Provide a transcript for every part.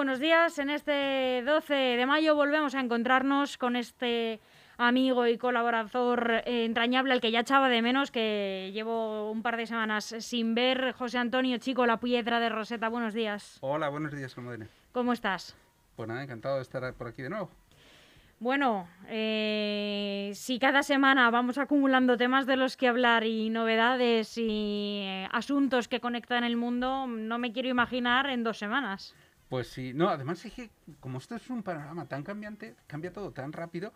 Buenos días. En este 12 de mayo volvemos a encontrarnos con este amigo y colaborador eh, entrañable al que ya echaba de menos, que llevo un par de semanas sin ver. José Antonio Chico, la piedra de Roseta. Buenos días. Hola, buenos días, Almudena. ¿Cómo estás? Pues nada, encantado de estar por aquí de nuevo. Bueno, eh, si cada semana vamos acumulando temas de los que hablar y novedades y eh, asuntos que conectan el mundo, no me quiero imaginar en dos semanas. Pues sí, no, además es que como esto es un panorama tan cambiante, cambia todo tan rápido,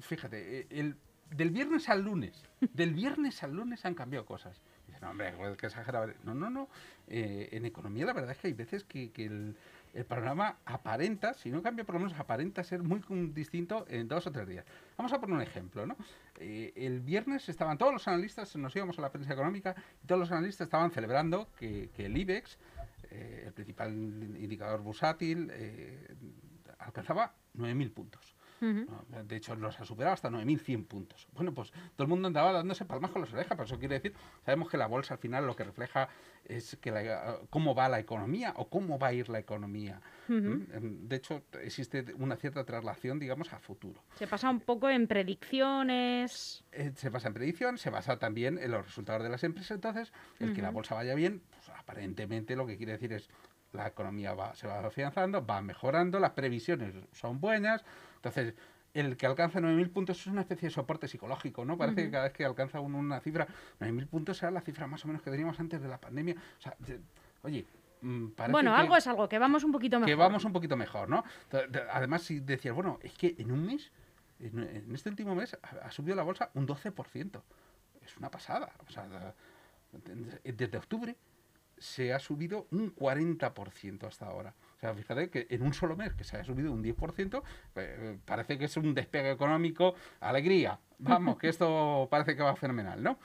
fíjate, eh, el, del viernes al lunes, del viernes al lunes han cambiado cosas. Dicen, no, hombre, que exagerado. No, no, no. en economía la verdad es que hay veces que, que el, el panorama aparenta, si no cambia por lo menos aparenta ser muy distinto en dos o tres días. Vamos a poner un ejemplo, ¿no? Eh, el viernes estaban todos los analistas, nos íbamos a la prensa económica, y todos los analistas estaban celebrando que, el IBEX, eh, el principal indicador bursátil, eh, alcanzaba 9.000 puntos. De hecho, los ha superado hasta 9.100 puntos. Bueno, pues todo el mundo andaba dándose palmas con las orejas, pero eso quiere decir, sabemos que la bolsa al final lo que refleja es que cómo va la economía o cómo va a ir la economía. Em, de hecho, existe una cierta traslación, digamos, a futuro. Se pasa un poco en predicciones. Eh, se pasa en predicción, se basa también en los resultados de las empresas. Entonces, el que la bolsa vaya bien, aparentemente lo que quiere decir es la economía va, se va afianzando, va mejorando, las previsiones son buenas. Entonces, el que alcanza 9.000 puntos es una especie de soporte psicológico, ¿no? Parece que cada vez que alcanza uno una cifra, 9.000 puntos será la cifra más o menos que teníamos antes de la pandemia. O sea, oye, mm, bueno, algo es algo, que vamos un poquito mejor. Que vamos un poquito mejor, ¿no? Además, si decías, bueno, es que en un mes, en este último mes, ha subido la bolsa un 12%. Es una pasada. O sea, desde octubre se ha subido un 40% hasta ahora. O sea, fíjate que en un solo mes que se haya subido un 10%, eh, parece que es un despegue económico, alegría. Vamos, que esto parece que va fenomenal, ¿no?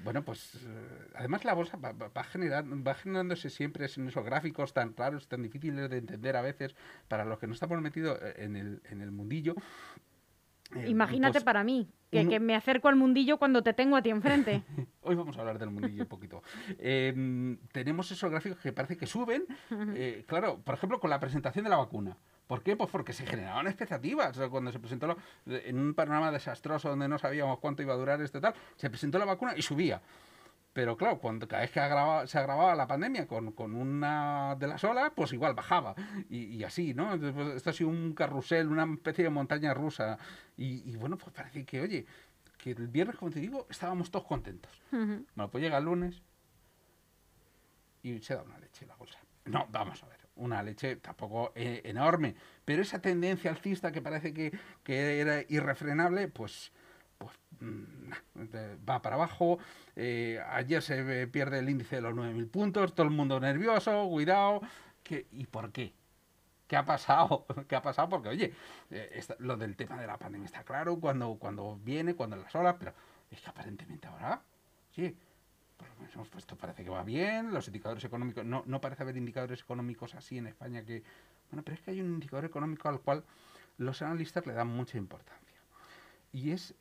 Bueno, pues eh, además la bolsa va, va, generando, va generándose siempre en esos gráficos tan claros, tan difíciles de entender a veces para los que no estamos metidos en el, en el mundillo. Eh, Imagínate pues para mí, que, me acerco al mundillo cuando te tengo a ti enfrente. Hoy vamos a hablar del mundillo un poquito. Em, tenemos esos gráficos que parece que suben, eh, claro, por ejemplo, con la presentación de la vacuna. ¿Por qué? Pues porque se generaban expectativas. cuando se presentó en un panorama desastroso donde no sabíamos cuánto iba a durar este tal, se presentó la vacuna y subía. Pero claro, cuando cada vez que se agravaba la pandemia con, una de las olas, pues igual bajaba. Y, así, ¿no? Pues, esto ha sido un carrusel, una especie de montaña rusa. Y, bueno, pues parece que, oye, que el viernes, como te digo, estábamos todos contentos. Bueno, pues llega el lunes y se da una leche en la bolsa. No, vamos a ver, una leche tampoco eh, enorme, pero esa tendencia alcista que parece que, que era irrefrenable, pues va para abajo. Eh, ayer se pierde el índice de los 9.000 puntos, todo el mundo nervioso, cuidado. ¿Y por qué? ¿Qué ha pasado? ¿Qué ha pasado? Porque, oye, eh, lo del tema de la pandemia está claro, cuando, cuando viene, cuando las horas, pero es que aparentemente ahora, sí, por lo menos pues, esto parece que va bien, los indicadores económicos, no, no parece haber indicadores económicos así en España que, bueno, pero es que hay un indicador económico al cual los analistas le dan mucha importancia. Y es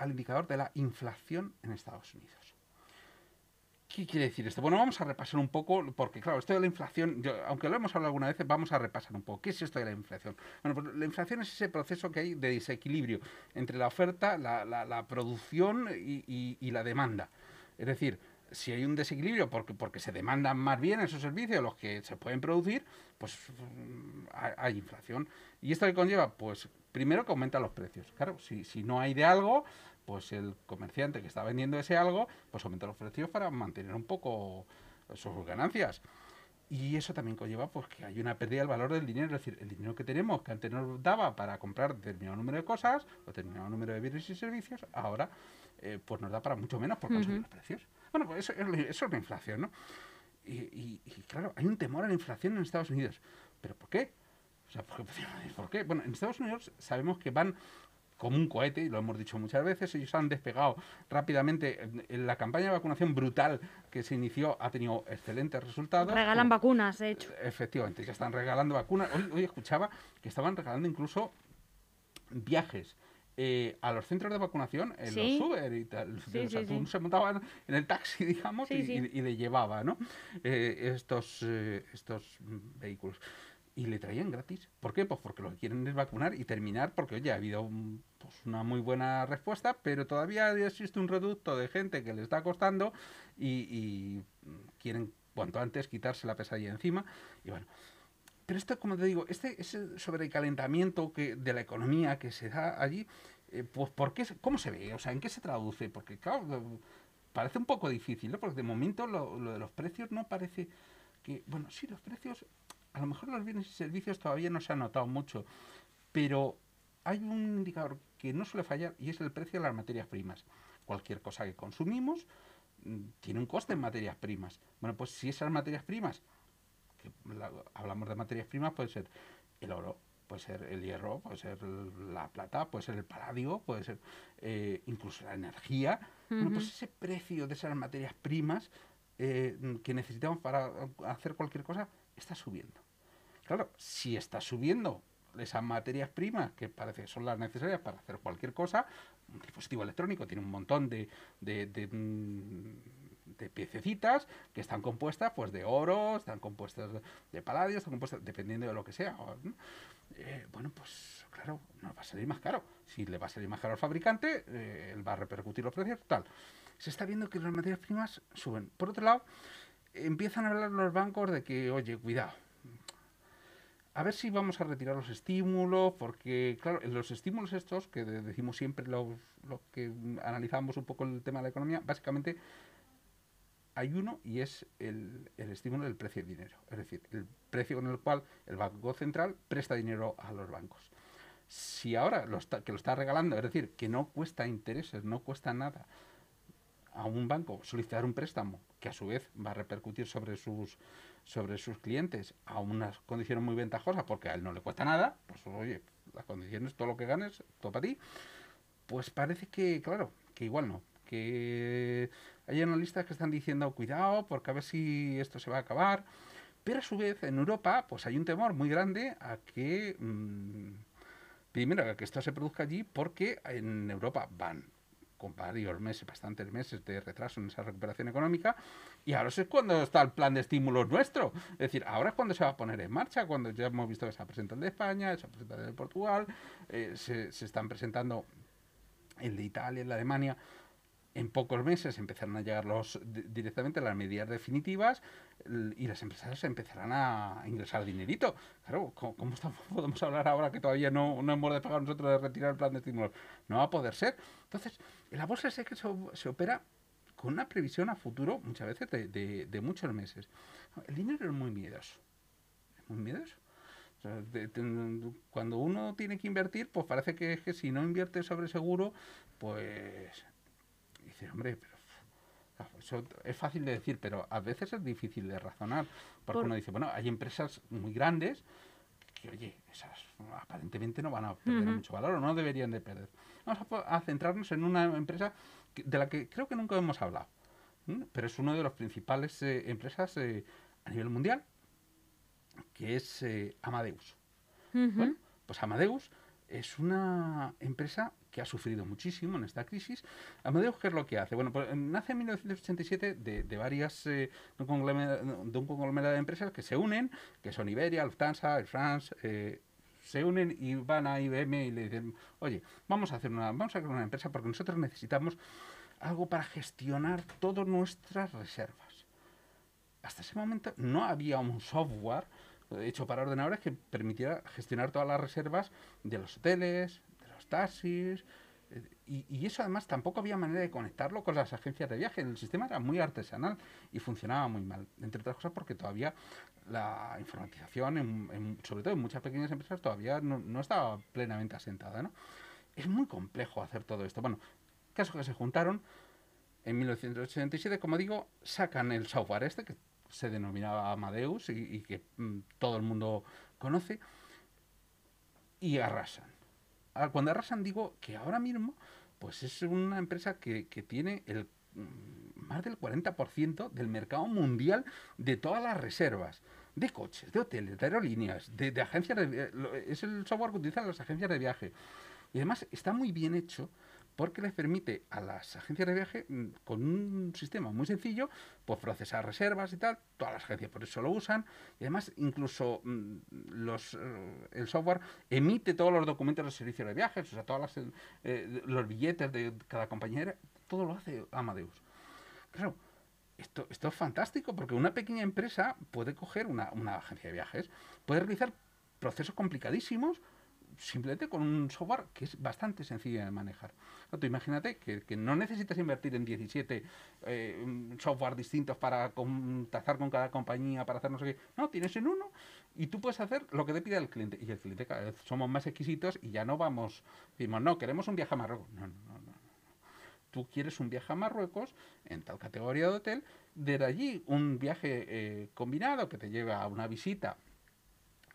al indicador de la inflación en Estados Unidos. ¿Qué quiere decir esto? Bueno, vamos a repasar un poco, porque claro, esto de la inflación, aunque lo hemos hablado alguna vez, vamos a repasar un poco. ¿Qué es esto de la inflación? Bueno, pues la inflación es ese proceso que hay de desequilibrio entre la oferta, la, producción y, la demanda. Es decir, si hay un desequilibrio porque, porque se demandan más bien esos servicios, los que se pueden producir, pues mm, hay, inflación. ¿Y esto que conlleva? Pues primero que aumentan los precios. Claro, si, si no hay de algo, pues el comerciante que está vendiendo ese algo, pues aumenta los precios para mantener un poco sus ganancias. Y eso también conlleva pues, que hay una pérdida del valor del dinero, es decir, el dinero que tenemos, que antes nos daba para comprar determinado número de cosas, o determinado número de bienes y servicios, ahora eh, pues nos da para mucho menos por consumir los precios. Bueno, pues eso, eso, es la inflación, ¿no? Y, claro, hay un temor a la inflación en Estados Unidos. ¿Pero por qué? O sea, ¿por qué? Bueno, en Estados Unidos sabemos que van como un cohete, y lo hemos dicho muchas veces, ellos han despegado rápidamente. En la campaña de vacunación brutal que se inició ha tenido excelentes resultados. Regalan vacunas, de hecho. Efectivamente, ya están regalando vacunas. Hoy, escuchaba que estaban regalando incluso viajes. Eh, a los centros de vacunación en los Uber y tal. o sea, tú se montaban en el taxi, digamos, y, le llevaba ¿no? Eh, estos, eh, estos vehículos. y le traían gratis. ¿Por qué? Pues porque lo que quieren es vacunar y terminar, porque oye, ha habido pues, una muy buena respuesta, pero todavía existe un reducto de gente que le está costando y, quieren cuanto antes quitarse la pesadilla encima. Y bueno, pero esto, como te digo, este ese sobrecalentamiento que, de la economía que se da allí, eh, pues ¿por qué, ¿cómo se ve? O sea, ¿en qué se traduce? Porque claro, parece un poco difícil, ¿no? Porque de momento lo, lo de los precios no parece que, bueno, sí, los precios a lo mejor los bienes y servicios todavía no se ha notado mucho, pero hay un indicador que no suele fallar y es el precio de las materias primas. Cualquier cosa que consumimos mm, tiene un coste en materias primas. Bueno, pues si esas materias primas, que hablamos de materias primas, puede ser el oro, puede ser el hierro, puede ser la plata, puede ser el paladio, puede ser eh, incluso la energía. Bueno, pues ese precio de esas materias primas eh, que necesitamos para hacer cualquier cosa está subiendo. Claro, si está subiendo esas materias primas que parece son las necesarias para hacer cualquier cosa, un dispositivo electrónico tiene un montón de, de, de, mm, piececitas que están compuestas pues de oro, están compuestas de paladio, están compuestas dependiendo de lo que sea. Eh, bueno, pues claro, nos va a salir más caro. Si le va a salir más caro al fabricante, eh, él va a repercutir los precios, tal. Se está viendo que las materias primas suben. Por otro lado, empiezan a hablar los bancos de que, oye, cuidado, a ver si vamos a retirar los estímulos, porque, claro, los estímulos estos, que decimos siempre los, que analizamos un poco el tema de la economía, básicamente hay uno y es el, el, estímulo del precio de dinero, es decir, el precio con el cual el Banco Central presta dinero a los bancos. Si ahora lo que lo está regalando, es decir, que no cuesta intereses, no cuesta nada a un banco solicitar un préstamo que a su vez va a repercutir sobre sus sobre sus clientes a unas condiciones muy ventajosas porque a él no le cuesta nada, pues oye, las condiciones, todo lo que ganes, todo para ti, pues parece que, claro, que igual no, que hay analistas que están diciendo cuidado porque a ver si esto se va a acabar, pero a su vez en Europa pues hay un temor muy grande a que, mm, primero, que esto se produzca allí porque en Europa van con varios meses, bastantes meses de retraso en esa recuperación económica, y ahora es cuando está el plan de estímulos nuestro. Es decir, ahora es cuando se va a poner en marcha, cuando ya hemos visto que se ha presentado el de España, se ha presentado el de Portugal, eh, se, están presentando el de Italia, el de Alemania en pocos meses empezarán a llegar los directamente las medidas definitivas y las empresas empezarán a ingresar dinerito. Claro, ¿cómo, podemos hablar ahora que todavía no, no hemos de pagar nosotros de retirar el plan de estímulo? No va a poder ser. Entonces, en la bolsa sé que se, opera con una previsión a futuro, muchas veces de, de, muchos meses. El dinero es muy miedoso. Es muy miedoso. cuando uno tiene que invertir, pues parece que, que si no invierte sobre seguro, pues dices, hombre, pero eso es fácil de decir, pero a veces es difícil de razonar. Porque uno dice, bueno, hay empresas muy grandes que, oye, esas aparentemente no van a perder mucho valor o no deberían de perder. Vamos a, centrarnos en una empresa de la que creo que nunca hemos hablado, pero es una de las principales eh, empresas eh, a nivel mundial, que es eh, Amadeus. Bueno, pues Amadeus es una empresa que ha sufrido muchísimo en esta crisis. Amadeus, ¿qué es lo que hace? Bueno, pues nace en 1987 de, de varias, eh, de, un conglomerado de empresas que se unen, que son Iberia, Lufthansa, Air France, eh, se unen y van a IBM y le dicen, oye, vamos a hacer una, vamos a crear una empresa porque nosotros necesitamos algo para gestionar todas nuestras reservas. Hasta ese momento no había un software hecho para ordenadores que permitiera gestionar todas las reservas de los hoteles, taxis. Y, eso además tampoco había manera de conectarlo con las agencias de viaje. El sistema era muy artesanal y funcionaba muy mal. Entre otras cosas porque todavía la informatización, sobre todo en muchas pequeñas empresas, todavía no, estaba plenamente asentada. ¿no? Es muy complejo hacer todo esto. Bueno, caso que se juntaron en 1987, como digo, sacan el software este que se denominaba Amadeus y, que mm, todo el mundo conoce y arrasan cuando arrasan digo que ahora mismo pues es una empresa que, tiene el mm, más del 40% del mercado mundial de todas las reservas de coches, de hoteles, de aerolíneas, de, agencias de, es el software que utilizan las agencias de viaje. Y además está muy bien hecho porque les permite a las agencias de viaje, mm, con un sistema muy sencillo, pues procesar reservas y tal. Todas las agencias por eso lo usan. Y además, incluso mm, los, eh, el software emite todos los documentos de servicio de viajes, o sea, todos eh, los billetes de cada compañera, todo lo hace Amadeus. Claro, esto, esto es fantástico porque una pequeña empresa puede coger una, una agencia de viajes, puede realizar procesos complicadísimos simplemente con un software que es bastante sencillo de manejar. imagínate que, no necesitas invertir en 17 eh, software distintos para contactar con cada compañía, para hacer no sé qué. No, tienes en uno y tú puedes hacer lo que te pide el cliente. Y el cliente cada vez somos más exquisitos y ya no vamos, decimos, no, queremos un viaje a Marruecos. No, no, no. Tú quieres un viaje a Marruecos en tal categoría de hotel, de allí un viaje eh, combinado que te lleva a una visita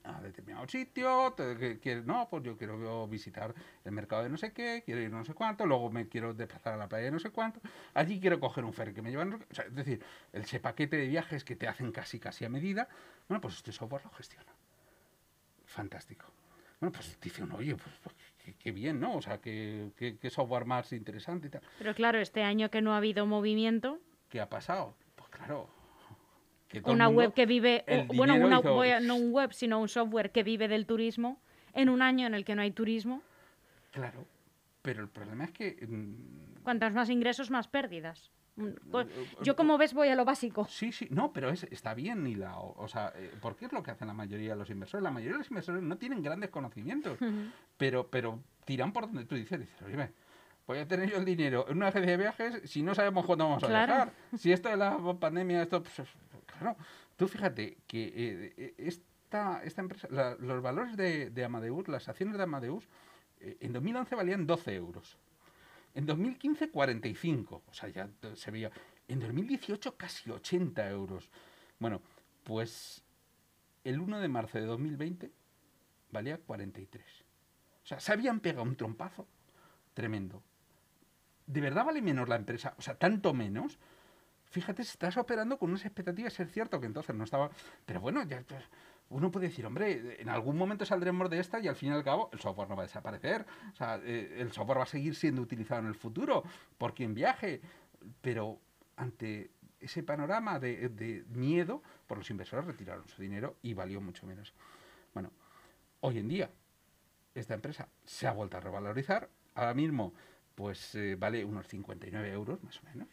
a determinado sitio, te, no, pues yo quiero visitar el mercado de no sé qué, quiero ir no sé cuánto, luego me quiero desplazar a la playa de no sé cuánto, allí quiero coger un ferry que me lleva, o sea, es decir, ese paquete de viajes que te hacen casi casi a medida, bueno, pues este software lo gestiona. Fantástico. Bueno, pues dice uno, oye, pues, pues qué, bien, ¿no? O sea, qué, qué software más interesante y tal. Pero claro, este año que no ha habido movimiento. ¿Qué ha pasado? Pues claro, una web que vive, bueno, una, no un web, sino un software que vive del turismo en un año en el que no hay turismo. Claro, pero el problema es que... Mm, Cuantas más ingresos, más pérdidas. Mm, pues, yo como ves voy a lo básico. Sí, sí, no, pero es, está bien y la, o sea, eh, porque es lo que hacen la mayoría de los inversores. La mayoría de los inversores no tienen grandes conocimientos, pero, pero tiran por donde tú dices, dices, oye, voy a tener yo el dinero en una agencia de viajes si no sabemos cuándo vamos a viajar. Si esto de la pandemia, esto, pues, Tú fíjate que eh, eh, esta, esta empresa, los valores de, Amadeus, las acciones de Amadeus, eh, en 2011 valían 12 euros. En 2015, 45. O sea, ya se veía. En 2018, casi 80 euros. Bueno, pues el 1 de marzo de 2020 valía 43. O sea, se habían pegado un trompazo tremendo. ¿De verdad vale menos la empresa? O sea, tanto menos fíjate, estás operando con unas expectativas, es cierto que entonces no estaba, pero bueno, ya uno puede decir, hombre, en algún momento saldremos de esta y al fin y al cabo el software no va a desaparecer, o sea, eh, el software va a seguir siendo utilizado en el futuro por quien viaje, pero ante ese panorama de, de miedo, por los inversores retiraron su dinero y valió mucho menos. Bueno, hoy en día esta empresa se ha vuelto a revalorizar, ahora mismo pues eh, vale unos 59 euros más o menos.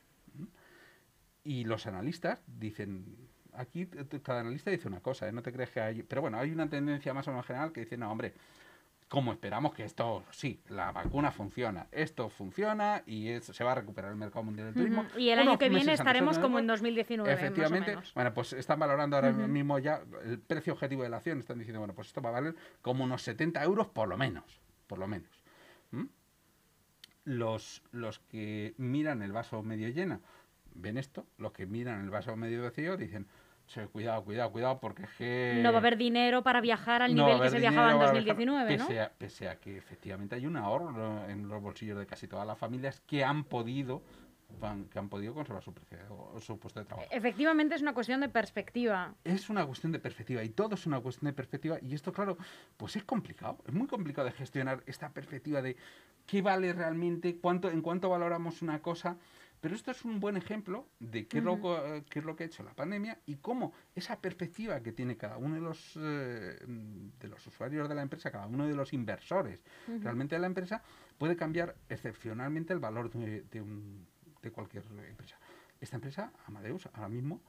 Y los analistas dicen, aquí cada analista dice una cosa, ¿eh? no te crees que hay... Pero bueno, hay una tendencia más o menos general que dice, no, hombre, como esperamos que esto, sí, la vacuna funciona, esto funciona y se va a recuperar el mercado mundial del turismo. Y el año que viene estaremos como en 2019. Efectivamente, bueno, pues están valorando ahora mismo ya el precio objetivo de la acción, están diciendo, bueno, pues esto va a valer como unos 70 euros por lo menos, por lo menos. Los, los que miran el vaso medio lleno, ven esto, los que miran el vaso medio vacío dicen, cuidado, cuidado, cuidado, porque que... No va a haber dinero para viajar al nivel que se viajaba en 2019, ¿no? Pese a, que efectivamente hay un ahorro en los bolsillos de casi todas las familias que han podido que han podido conservar su, precio, su puesto de trabajo. Efectivamente es una cuestión de perspectiva. Es una cuestión de perspectiva y todo es una cuestión de perspectiva y esto, claro, pues es complicado, es muy complicado de gestionar esta perspectiva de qué vale realmente, cuánto, en cuánto valoramos una cosa pero esto es un buen ejemplo de qué, es lo, qué es lo que ha hecho la pandemia y cómo esa perspectiva que tiene cada uno de los, eh, de los usuarios de la empresa, cada uno de los inversores realmente de la empresa, puede cambiar excepcionalmente el valor de, de, cualquier empresa. Esta empresa, Amadeus, ahora mismo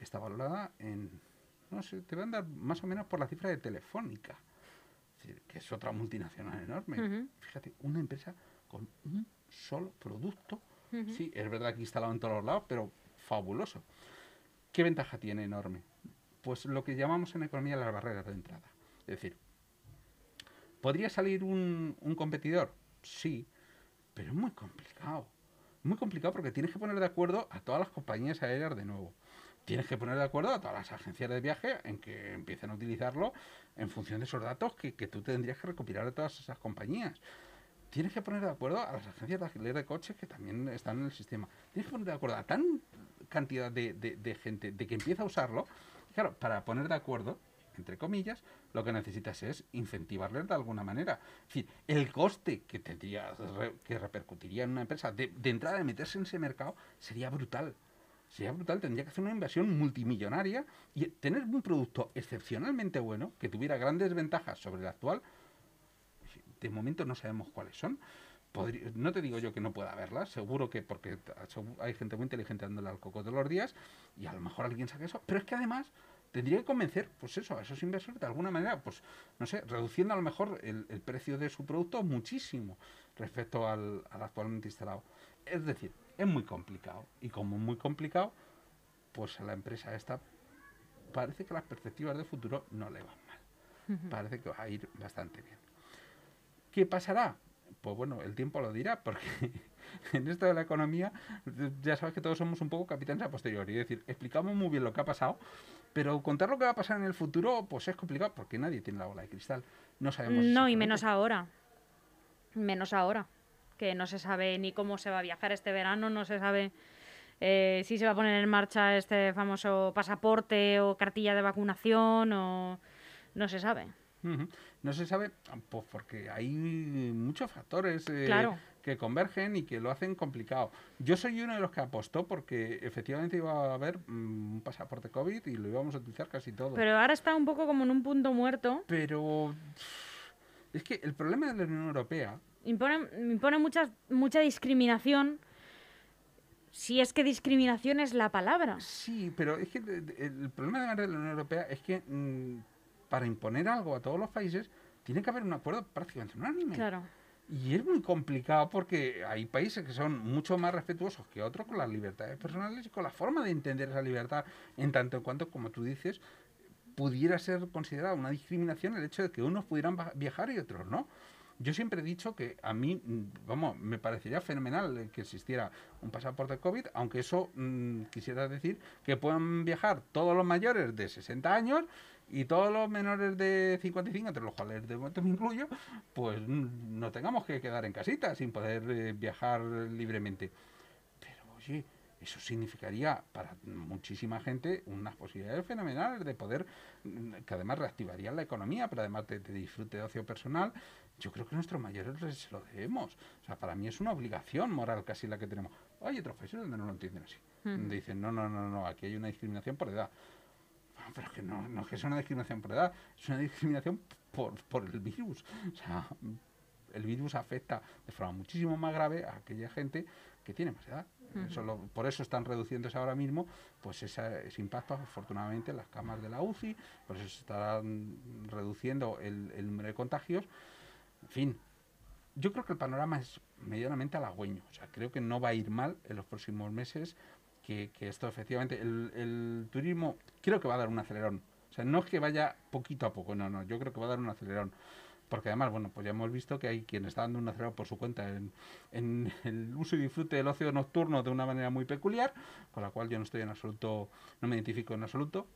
está valorada en, no sé, te van a dar más o menos por la cifra de Telefónica, que es otra multinacional enorme. Fíjate, una empresa con un solo producto Sí, es verdad que instalado en todos los lados, pero fabuloso. ¿Qué ventaja tiene enorme? Pues lo que llamamos en economía las barreras de entrada. Es decir, ¿podría salir un, competidor? Sí, pero es muy complicado. Muy complicado porque tienes que poner de acuerdo a todas las compañías aéreas de nuevo. Tienes que poner de acuerdo a todas las agencias de viaje en que empiecen a utilizarlo en función de esos datos que, que tú tendrías que recopilar de todas esas compañías tienes que poner de acuerdo a las agencias de alquiler de coches que también están en el sistema. Tienes que poner de acuerdo a tan cantidad de, gente de que empieza a usarlo. Claro, para poner de acuerdo entre comillas, lo que necesitas es incentivarles de alguna manera. Es decir, el coste que tendría, que repercutiría en una empresa de, de entrada de meterse en ese mercado sería brutal. Sería brutal, tendría que hacer una inversión multimillonaria y tener un producto excepcionalmente bueno, que tuviera grandes ventajas sobre el actual. De momento no sabemos cuáles son. no te digo yo que no pueda haberlas, seguro que porque hay gente muy inteligente dándole al coco todos los días y a lo mejor alguien saque eso, pero es que además tendría que convencer, pues eso, a esos inversores de alguna manera, pues no sé, reduciendo a lo mejor el, precio de su producto muchísimo respecto al, al actualmente instalado. Es decir, es muy complicado. Y como es muy complicado, pues a la empresa esta parece que las perspectivas de futuro no le van mal. Parece que va a ir bastante bien. ¿Qué pasará? Pues bueno, el tiempo lo dirá, porque en esto de la economía ya sabes que todos somos un poco capitanes a posteriori. Es decir, explicamos muy bien lo que ha pasado, pero contar lo que va a pasar en el futuro, pues es complicado, porque nadie tiene la bola de cristal. No sabemos. No, y menos ahora. Menos ahora que no se sabe ni cómo se va a viajar este verano, no se sabe eh, si se va a poner en marcha este famoso pasaporte o cartilla de vacunación o no se sabe. No se sabe pues porque hay muchos factores eh, que convergen y que lo hacen complicado. Yo soy uno de los que apostó porque efectivamente iba a haber mm, un pasaporte COVID y lo íbamos a utilizar casi todo. Pero ahora está un poco como en un punto muerto. Pero es que el problema de la Unión Europea impone, impone mucha, mucha discriminación. Si es que discriminación es la palabra. Sí, pero es que el problema de la Unión Europea es que mm, para imponer algo a todos los países tiene que haber un acuerdo prácticamente unánime. Claro. Y es muy complicado porque hay países que son mucho más respetuosos que otros con las libertades personales y con la forma de entender esa libertad, en tanto en cuanto, como tú dices, pudiera ser considerada una discriminación el hecho de que unos pudieran viajar y otros no. Yo siempre he dicho que a mí, mm, vamos, me parecería fenomenal que existiera un pasaporte COVID, aunque eso mm, quisiera decir que puedan viajar todos los mayores de 60 años y todos los menores de 55, entre los cuales de momento me incluyo, pues mm, no tengamos que quedar en casita sin poder eh, viajar libremente. Pero oye, eso significaría para muchísima gente unas posibilidades fenomenales de poder, que además reactivarían la economía, pero además de, de disfrute de ocio personal yo creo que nuestros mayores se lo debemos. O sea, para mí es una obligación moral casi la que tenemos. Hay otros países donde no lo entienden así. Donde dicen, no, no, no, no, aquí hay una discriminación por edad. Pero es que no, no es que sea una discriminación por edad, es una discriminación por, por el virus. O sea, el virus afecta de forma muchísimo más grave a aquella gente que tiene más edad. por eso están reduciéndose ahora mismo pues ese, impacto, afortunadamente, en las camas de la UCI, por eso se están reduciendo el, el número de contagios en fin, yo creo que el panorama es medianamente halagüeño. O sea, creo que no va a ir mal en los próximos meses, que, esto efectivamente, el, turismo creo que va a dar un acelerón. O sea, no es que vaya poquito a poco, no, no, yo creo que va a dar un acelerón. Porque además, bueno, pues ya hemos visto que hay quien está dando un acelerón por su cuenta en, el uso y disfrute del ocio nocturno de una manera muy peculiar, con la cual yo no estoy en absoluto, no me identifico en absoluto,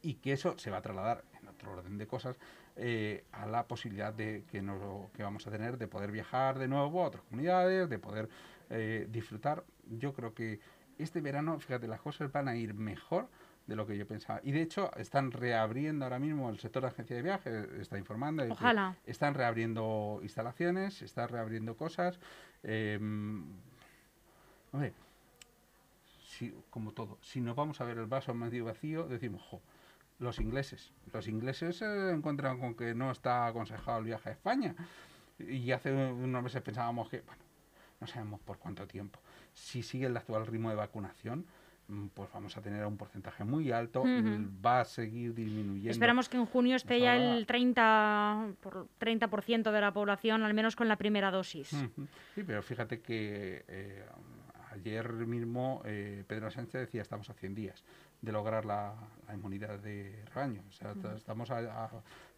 y que eso se va a trasladar en otro orden de cosas eh, a la posibilidad de que, no, que vamos a tener de poder viajar de nuevo a otras comunidades, de poder eh, disfrutar. Yo creo que este verano, fíjate, las cosas van a ir mejor de lo que yo pensaba. Y de hecho, están reabriendo ahora mismo el sector de agencia de viajes, está informando. Ojalá. están reabriendo instalaciones, están reabriendo cosas. Eh, hombre, si, como todo, si nos vamos a ver el vaso medio vacío, decimos, jo, los ingleses. Los ingleses se encuentran con que no está aconsejado el viaje a España. Y hace unos meses pensábamos que, bueno, no sabemos por cuánto tiempo. Si sigue el actual ritmo de vacunación, mm, pues vamos a tener un porcentaje muy alto, va a seguir disminuyendo. Esperamos que en junio esté ya el 30%, por, 30 de la población, al menos con la primera dosis. Sí, pero fíjate que eh, ayer mismo eh, Pedro Sánchez decía estamos a 100 días de lograr la, inmunidad de rebaño. O sea, estamos a,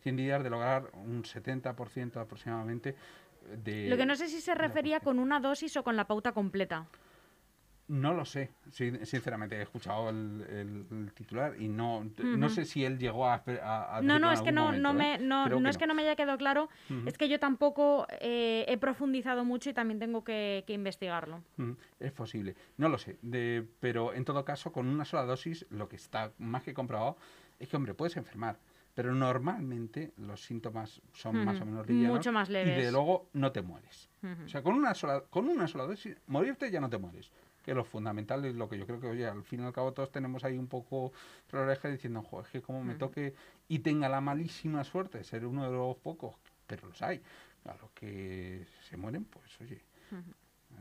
100 días de lograr un 70% aproximadamente de... Lo que no sé si se refería con una dosis o con la pauta completa. No lo sé, sinceramente he escuchado el, titular y no, no sé si él llegó a... a, no, no, es que no, no, me, ¿eh? no, es que no me haya quedado claro, es que yo tampoco eh, he profundizado mucho y también tengo que, investigarlo. Es posible, no lo sé, pero en todo caso con una sola dosis lo que está más que comprobado es que, hombre, puedes enfermar, pero normalmente los síntomas son más o menos livianos Mucho más y leves. de luego no te mueres. O sea, con una sola, con una sola dosis, morirte ya no te mueres. Que lo fundamental es lo que yo creo que, oye, al fin y al cabo todos tenemos ahí un poco la oreja diciendo, joder, es que como me toque y tenga la malísima suerte de ser uno de los pocos, pero los hay, a los que se mueren, pues oye,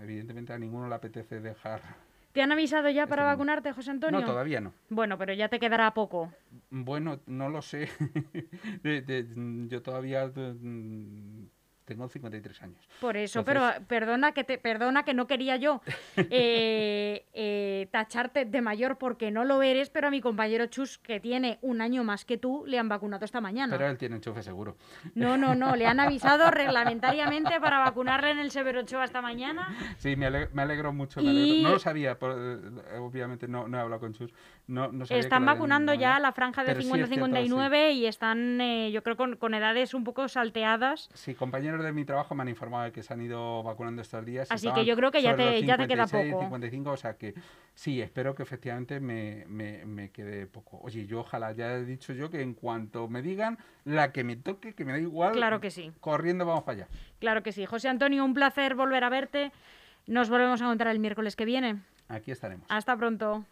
evidentemente a ninguno le apetece dejar... ¿Te han avisado ya para vacunarte, José Antonio? No, todavía no. Bueno, pero ya te quedará poco. Bueno, no lo sé. Yo todavía mm, tengo 53 años. Por eso, Entonces- pero perdona que te perdona que no quería yo eh, eh, tacharte de mayor porque no lo eres, pero a mi compañero Chus, que tiene un año más que tú, le han vacunado esta mañana. Pero él tiene enchufe seguro. No, no, no, le han avisado reglamentariamente para vacunarle en el Severo Ochoa esta mañana. Sí, me, ale- me alegro mucho. me Y- alegro. No lo sabía, por- eh, obviamente no, no he hablado con Chus. No, Están habían vacunando ya la franja de Pero sí es cierto, 50-59 y están, eh, yo creo, con, con edades un poco salteadas. Sí, compañeros de mi trabajo me han informado de que se han ido vacunando estos días. Así que yo creo que ya te- ya te queda 56, poco. 55, o sea que sí, espero que efectivamente me, me, me quede poco. Oye, yo ojalá, ya he dicho yo que en cuanto me digan la que me toque, que me da igual, Claro que sí. corriendo vamos para allá. Claro que sí. José Antonio, un placer volver a verte. Nos volvemos a encontrar el miércoles que viene. Aquí estaremos. Hasta pronto.